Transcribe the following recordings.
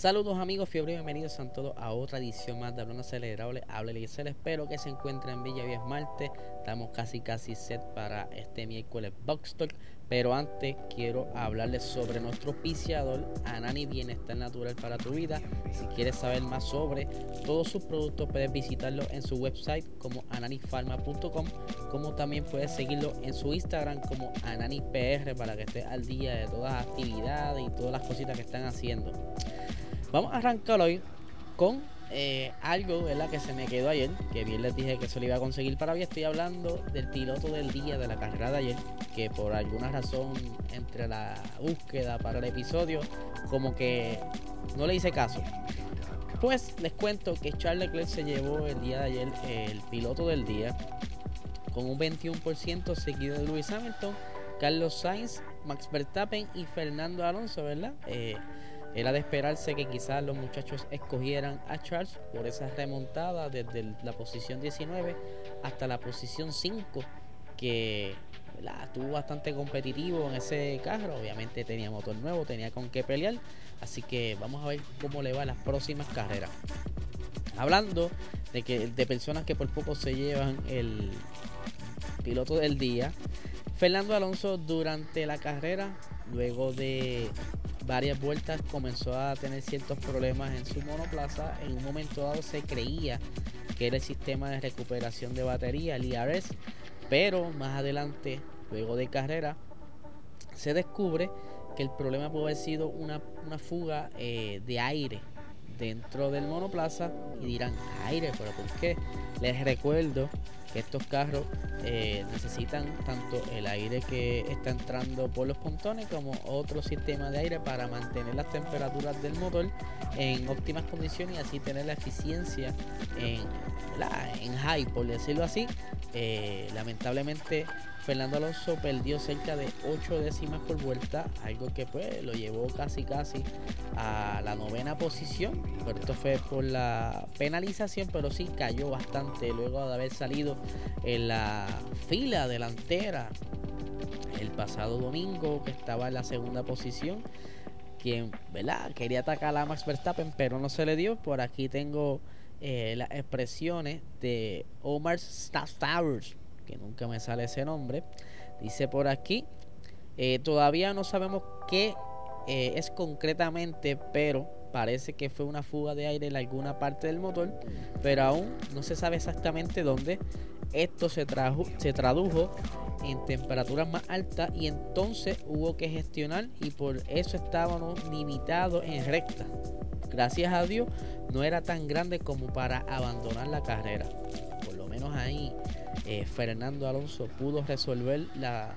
Saludos amigos, fiebre, bienvenidos a todos a otra edición más de Hablando Acelerable. Hable y espero que se encuentren en Villa Vía Marte. Estamos casi casi set para este miércoles Box Talk. Pero antes quiero hablarles sobre nuestro auspiciador Anani Bienestar Natural para tu vida. Si quieres saber más sobre todos sus productos, puedes visitarlo en su website como ananifarma.com, como también puedes seguirlo en su Instagram como AnaniPR para que estés al día de todas las actividades y todas las cositas que están haciendo. Vamos a arrancar hoy con eh, algo ¿verdad? que se me quedó ayer, que bien les dije que se lo iba a conseguir para hoy. Estoy hablando del piloto del día de la carrera de ayer, que por alguna razón entre la búsqueda para el episodio, como que no le hice caso. Pues les cuento que Charles Leclerc se llevó el día de ayer el piloto del día con un 21% seguido de Lewis Hamilton, Carlos Sainz, Max Verstappen y Fernando Alonso, ¿verdad? Eh, era de esperarse que quizás los muchachos escogieran a Charles por esa remontada desde la posición 19 hasta la posición 5, que estuvo bastante competitivo en ese carro. Obviamente tenía motor nuevo, tenía con qué pelear. Así que vamos a ver cómo le va las próximas carreras. Hablando de que de personas que por poco se llevan el piloto del día, Fernando Alonso durante la carrera, luego de varias vueltas comenzó a tener ciertos problemas en su monoplaza. En un momento dado se creía que era el sistema de recuperación de batería, el IRS, pero más adelante, luego de carrera, se descubre que el problema puede haber sido una, fuga eh, de aire dentro del monoplaza y dirán aire, pero ¿por qué? Les recuerdo que estos carros eh, necesitan tanto el aire que está entrando por los pontones como otro sistema de aire para mantener las temperaturas del motor en óptimas condiciones y así tener la eficiencia en, en high, por decirlo así. Eh, lamentablemente Fernando Alonso perdió cerca de 8 décimas por vuelta, algo que pues lo llevó casi casi a la novena posición. Esto fue por la penalización, pero sí cayó bastante luego de haber salido en la fila delantera el pasado domingo, que estaba en la segunda posición. Quien, ¿verdad? Quería atacar a Max Verstappen, pero no se le dio. Por aquí tengo eh, las expresiones de Omar Stafford que nunca me sale ese nombre. Dice por aquí, eh, todavía no sabemos qué eh, es concretamente, pero parece que fue una fuga de aire en alguna parte del motor, pero aún no se sabe exactamente dónde. Esto se, trajo, se tradujo en temperaturas más altas y entonces hubo que gestionar y por eso estábamos limitados en recta. Gracias a Dios no era tan grande como para abandonar la carrera. Por lo menos ahí eh, Fernando Alonso pudo resolver la,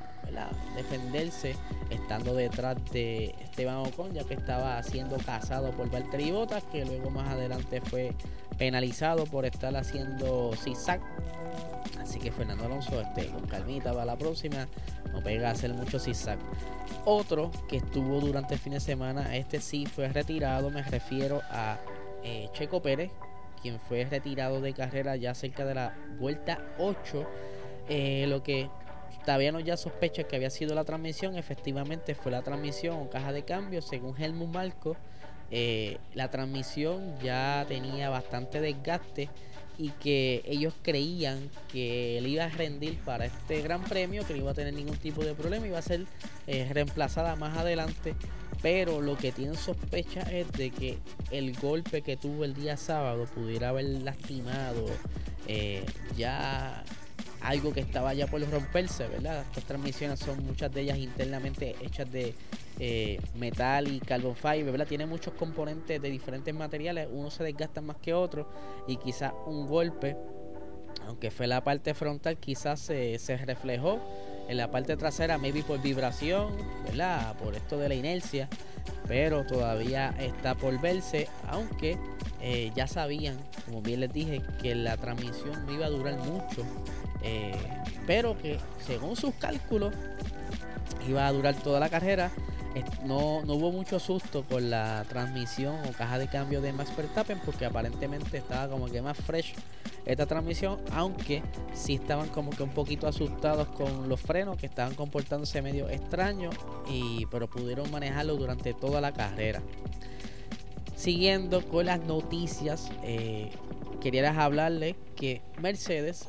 defenderse estando detrás de Esteban Ocon ya que estaba siendo cazado por Valtteri Bottas que luego más adelante fue penalizado por estar haciendo zigzag. Así que Fernando Alonso este, con calmita para la próxima. No pega a hacer mucho zigzag. Otro que estuvo durante el fin de semana este sí fue retirado me refiero a eh, Checo Pérez quien fue retirado de carrera ya cerca de la vuelta 8. Eh, lo que todavía no ya sospecha que había sido la transmisión, efectivamente fue la transmisión o caja de cambio, según Helmut Marco. Eh, la transmisión ya tenía bastante desgaste y que ellos creían que él iba a rendir para este gran premio, que no iba a tener ningún tipo de problema, iba a ser eh, reemplazada más adelante pero lo que tienen sospecha es de que el golpe que tuvo el día sábado pudiera haber lastimado eh, ya algo que estaba ya por romperse, ¿verdad? Estas transmisiones son muchas de ellas internamente hechas de eh, metal y carbon fiber, ¿verdad? Tiene muchos componentes de diferentes materiales, unos se desgastan más que otros y quizás un golpe, aunque fue la parte frontal, quizás se reflejó en la parte trasera, maybe por vibración, ¿verdad? Por esto de la inercia, pero todavía está por verse, aunque eh, ya sabían, como bien les dije, que la transmisión no iba a durar mucho, eh, pero que según sus cálculos iba a durar toda la carrera. No, no, hubo mucho susto con la transmisión o caja de cambio de Max Verstappen porque aparentemente estaba como que más fresh esta transmisión, aunque sí estaban como que un poquito asustados con los frenos que estaban comportándose medio extraños, y, pero pudieron manejarlo durante toda la carrera. Siguiendo con las noticias, eh, quería hablarles que Mercedes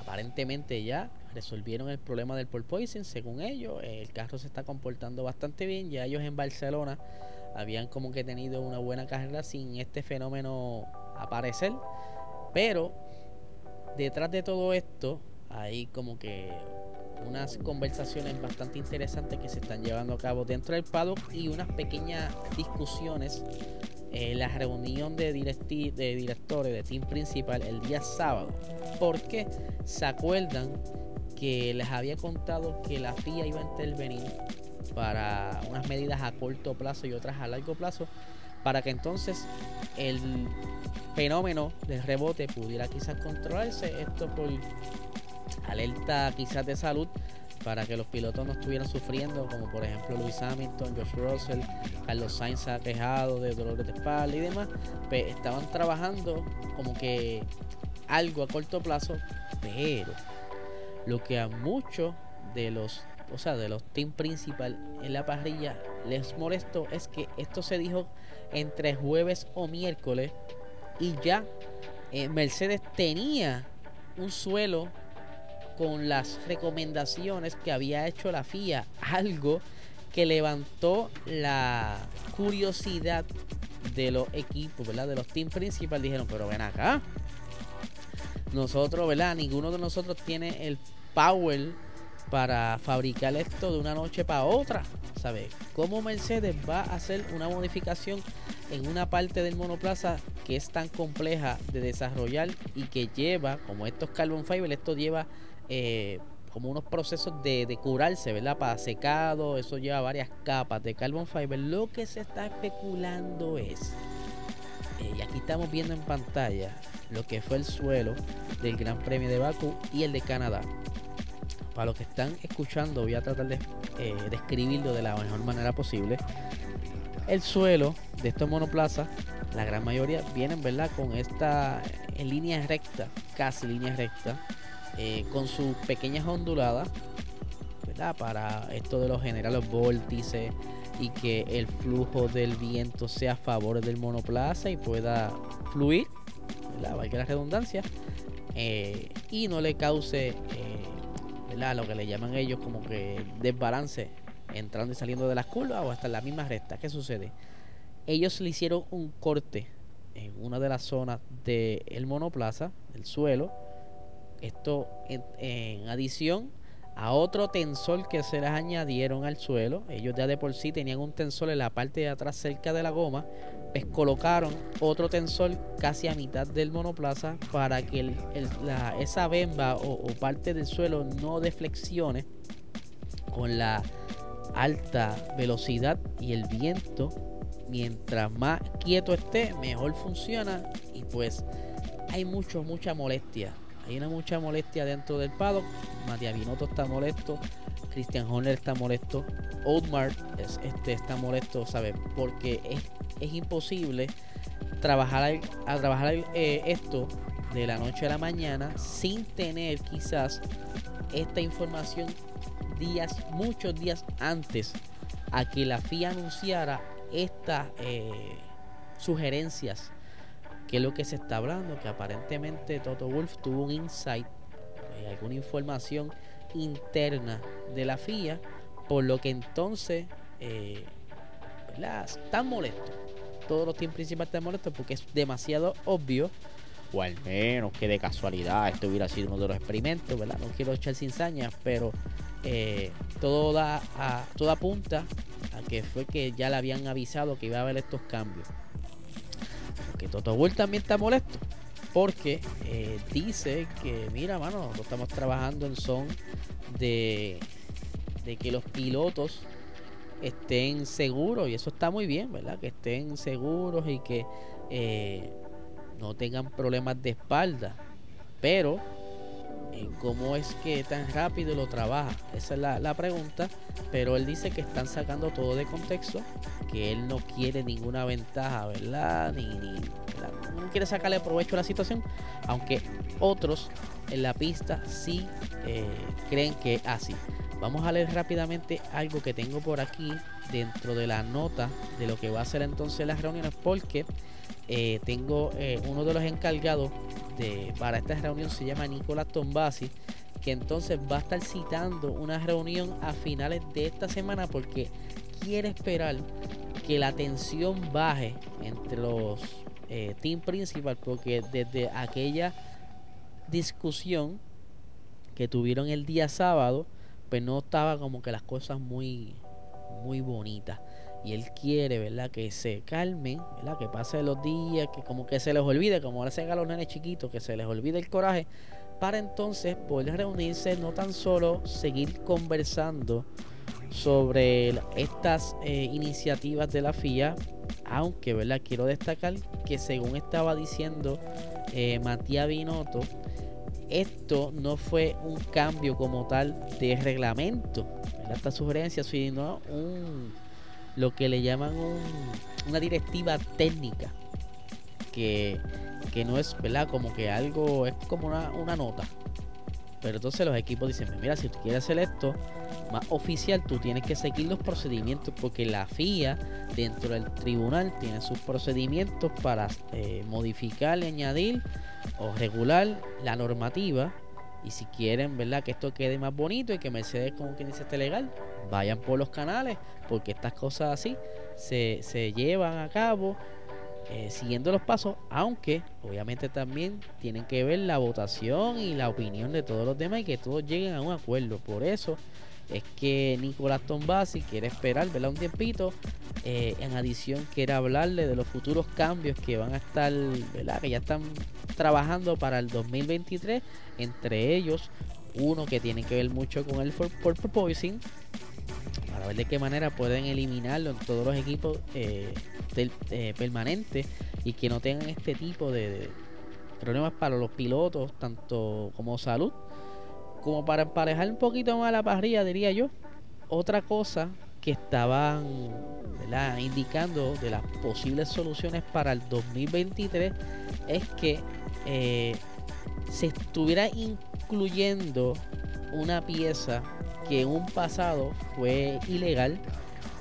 aparentemente ya resolvieron el problema del porpoising según ellos el carro se está comportando bastante bien. Ya ellos en Barcelona habían como que tenido una buena carrera sin este fenómeno aparecer pero detrás de todo esto hay como que unas conversaciones bastante interesantes que se están llevando a cabo dentro del paddock y unas pequeñas discusiones en la reunión de, de directores de team principal el día sábado. Porque se acuerdan que les había contado que la FIA iba a intervenir para unas medidas a corto plazo y otras a largo plazo para que entonces el fenómeno del rebote pudiera quizás controlarse. Esto por alerta quizás de salud para que los pilotos no estuvieran sufriendo, como por ejemplo Luis Hamilton, Josh Russell, Carlos Sainz quejado de dolores de espalda y demás, pues estaban trabajando como que algo a corto plazo, pero lo que a muchos de los, o sea, de los team principal en la parrilla les molestó es que esto se dijo entre jueves o miércoles y ya eh, Mercedes tenía un suelo con las recomendaciones que había hecho la FIA, algo que levantó la curiosidad de los equipos, ¿verdad? De los team principales dijeron, pero ven acá. Nosotros, ¿verdad? Ninguno de nosotros tiene el power para fabricar esto de una noche para otra. ¿Sabes? ¿Cómo Mercedes va a hacer una modificación en una parte del monoplaza que es tan compleja de desarrollar y que lleva, como estos carbon fiber, esto lleva eh, como unos procesos de, curarse, ¿verdad? Para secado, eso lleva varias capas de carbon fiber. Lo que se está especulando es, eh, y aquí estamos viendo en pantalla lo que fue el suelo del Gran Premio de Baku y el de Canadá. Para los que están escuchando, voy a tratar de eh, describirlo de la mejor manera posible. El suelo de estos monoplazas, la gran mayoría vienen, ¿verdad? Con esta en línea recta, casi línea recta, eh, con sus pequeñas onduladas, ¿verdad? Para esto de los generar los vórtices y que el flujo del viento sea a favor del monoplaza y pueda fluir, ¿verdad? Valga la redundancia, eh, y no le cause, eh, ¿verdad? Lo que le llaman ellos como que desbalance entrando y saliendo de las curvas o hasta en la misma recta. ¿Qué sucede? Ellos le hicieron un corte en una de las zonas del monoplaza, del suelo. Esto en, adición a otro tensor que se les añadieron al suelo. Ellos ya de por sí tenían un tensor en la parte de atrás cerca de la goma. Pues colocaron otro tensor casi a mitad del monoplaza para que esa bemba o parte del suelo no deflexione con la alta velocidad y el viento, mientras más quieto esté, mejor funciona y pues hay mucho, mucha molestia. Hay una mucha molestia dentro del paddock. Matías Binotto está molesto. Christian Horner está molesto. Oldmar este, está molesto, ¿sabes? Porque es, es imposible trabajar, a trabajar eh, esto de la noche a la mañana sin tener quizás esta información días, muchos días antes a que la FIA anunciara estas eh, sugerencias, que es lo que se está hablando, que aparentemente Toto Wolf tuvo un insight, eh, alguna información interna de la FIA, por lo que entonces eh, están molestos. Todos los teams principales están molestos porque es demasiado obvio o al menos que de casualidad esto hubiera sido uno de los experimentos. No quiero echar cizañas, pero eh, todo, da a, todo apunta a que fue que ya le habían avisado que iba a haber estos cambios. Que Toto Wolff también está molesto porque eh, dice que, mira, mano, nosotros estamos trabajando en son de, de que los pilotos estén seguros y eso está muy bien, ¿verdad? Que estén seguros y que eh, no tengan problemas de espalda. Pero, ¿cómo es que tan rápido lo trabaja? Esa es la, pregunta. Pero él dice que están sacando todo de contexto, que él no quiere ninguna ventaja, ¿verdad? Ni, ni no quiere sacarle provecho a la situación, aunque otros en la pista sí eh, creen que es así. Vamos a leer rápidamente algo que tengo por aquí dentro de la nota de lo que va a ser entonces las reuniones porque eh, tengo eh, uno de los encargados de, para esta reunión se llama Nicolás Tombasi que entonces va a estar citando una reunión a finales de esta semana porque quiere esperar que la tensión baje entre los eh, team principal porque desde aquella discusión que tuvieron el día sábado pues no estaba como que las cosas muy, muy bonitas. Y él quiere, ¿verdad? Que se calmen, ¿verdad? Que pasen los días, que como que se les olvide, como ahora se a los nenes chiquitos, que se les olvide el coraje, para entonces poder reunirse, no tan solo seguir conversando sobre estas eh, iniciativas de la FIA, aunque, ¿verdad? Quiero destacar que según estaba diciendo eh, Matías Binotto, esto no fue un cambio como tal de reglamento, esta sugerencia, sino un, lo que le llaman una directiva técnica, que, no es, ¿verdad? Como que algo, es como una, una nota. Pero entonces los equipos dicen, mira, si tú quieres hacer esto más oficial, tú tienes que seguir los procedimientos porque la FIA dentro del tribunal tiene sus procedimientos para eh, modificar, añadir o regular la normativa. Y si quieren, ¿verdad? Que esto quede más bonito y que Mercedes, como quien dice, esté legal, vayan por los canales, porque estas cosas así se, se llevan a cabo eh, siguiendo los pasos, aunque obviamente también tienen que ver la votación y la opinión de todos los demás y que todos lleguen a un acuerdo. Por eso es que Nicolás Tombasi quiere esperar, ¿verdad? Un tiempito. Eh, en adición, quiere hablarle de los futuros cambios que van a estar, ¿verdad? Que ya están trabajando para el 2023. Entre ellos, uno que tiene que ver mucho con el por Poison. Para ver de qué manera pueden eliminarlo en todos los equipos eh, eh, permanentes y que no tengan este tipo de problemas para los pilotos, tanto como salud como para emparejar un poquito más la parrilla, diría yo. Otra cosa que estaban indicando de las posibles soluciones para el 2023 es que eh, se estuviera incluyendo una pieza que en un pasado fue ilegal.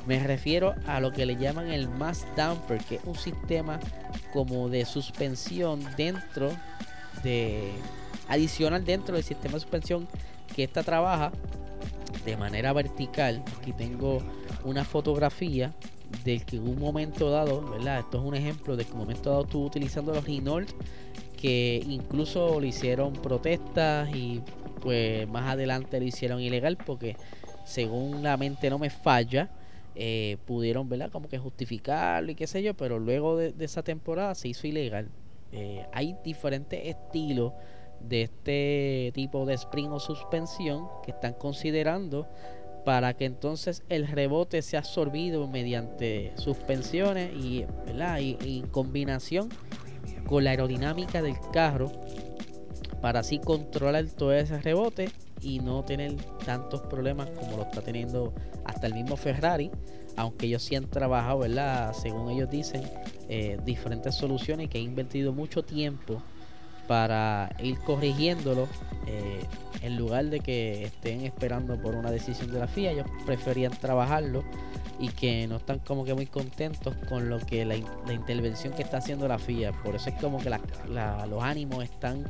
Me refiero a lo que le llaman el mass damper, que es un sistema como de suspensión dentro de adicional dentro del sistema de suspensión que esta trabaja de manera vertical. Aquí tengo una fotografía del que en un momento dado, ¿verdad? Esto es un ejemplo de que en un momento dado estuvo utilizando los Renault que incluso le hicieron protestas y pues más adelante lo hicieron ilegal porque según la mente no me falla, eh, pudieron, ¿verdad? Como que justificarlo y qué sé yo, pero luego de, esa temporada se hizo ilegal. Eh, hay diferentes estilos de este tipo de spring o suspensión que están considerando para que entonces el rebote sea absorbido mediante suspensiones y, y, en combinación con la aerodinámica del carro para así controlar todo ese rebote y no tener tantos problemas como lo está teniendo hasta el mismo Ferrari aunque ellos sí han trabajado, ¿verdad? Según ellos dicen, eh, diferentes soluciones y que han invertido mucho tiempo para ir corrigiéndolo eh, en lugar de que estén esperando por una decisión de la FIA ellos preferían trabajarlo y que no están como que muy contentos con lo que la, intervención que está haciendo la FIA por eso es como que los ánimos están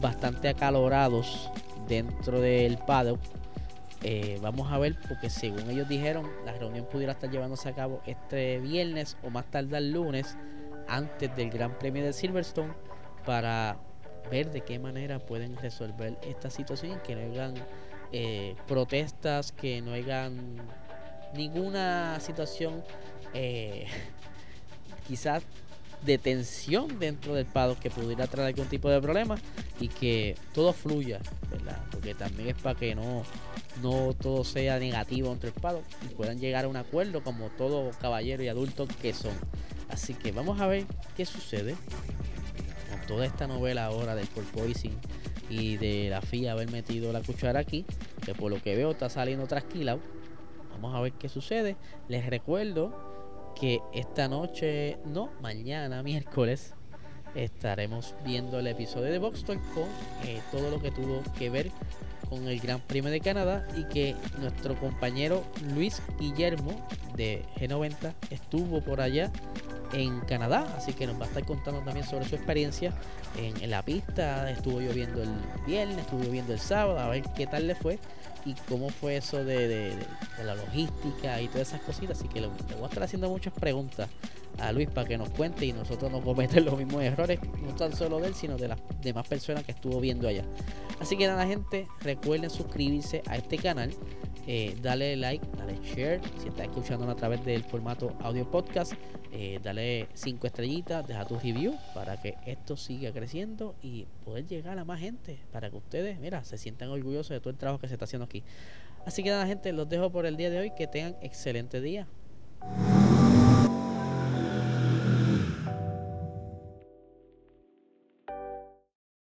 bastante acalorados dentro del paddock eh, vamos a ver porque según ellos dijeron la reunión pudiera estar llevándose a cabo este viernes o más tarde el lunes antes del Gran Premio de Silverstone para ver de qué manera pueden resolver esta situación, que no hagan eh, protestas, que no hagan ninguna situación eh, quizás de tensión dentro del paddock que pudiera traer algún tipo de problema y que todo fluya, ¿verdad? Porque también es para que no, no todo sea negativo entre el paddock y puedan llegar a un acuerdo como todo caballero y adulto que son. Así que vamos a ver qué sucede toda esta novela ahora del porpoising y de la FIA haber metido la cuchara aquí, que por lo que veo está saliendo trasquilado. Vamos a ver qué sucede. Les recuerdo que esta noche, no, mañana, miércoles, estaremos viendo el episodio de Box Talk con eh, todo lo que tuvo que ver con el Gran Premio de Canadá y que nuestro compañero Luis Guillermo de G90 estuvo por allá en Canadá, así que nos va a estar contando también sobre su experiencia en, la pista. Estuvo lloviendo el viernes, estuvo lloviendo el sábado, a ver qué tal le fue y cómo fue eso de, la logística y todas esas cositas. Así que le, voy a estar haciendo muchas preguntas a Luis para que nos cuente y nosotros no cometer los mismos errores, no tan solo de él, sino de las demás personas que estuvo viendo allá. Así que nada, gente, recuerden suscribirse a este canal. Eh, dale like, dale share. Si estás escuchando a través del formato audio podcast, eh, dale 5 estrellitas, deja tu review para que esto siga creciendo y poder llegar a más gente. Para que ustedes, mira, se sientan orgullosos de todo el trabajo que se está haciendo aquí. Así que nada, gente, los dejo por el día de hoy. Que tengan excelente día.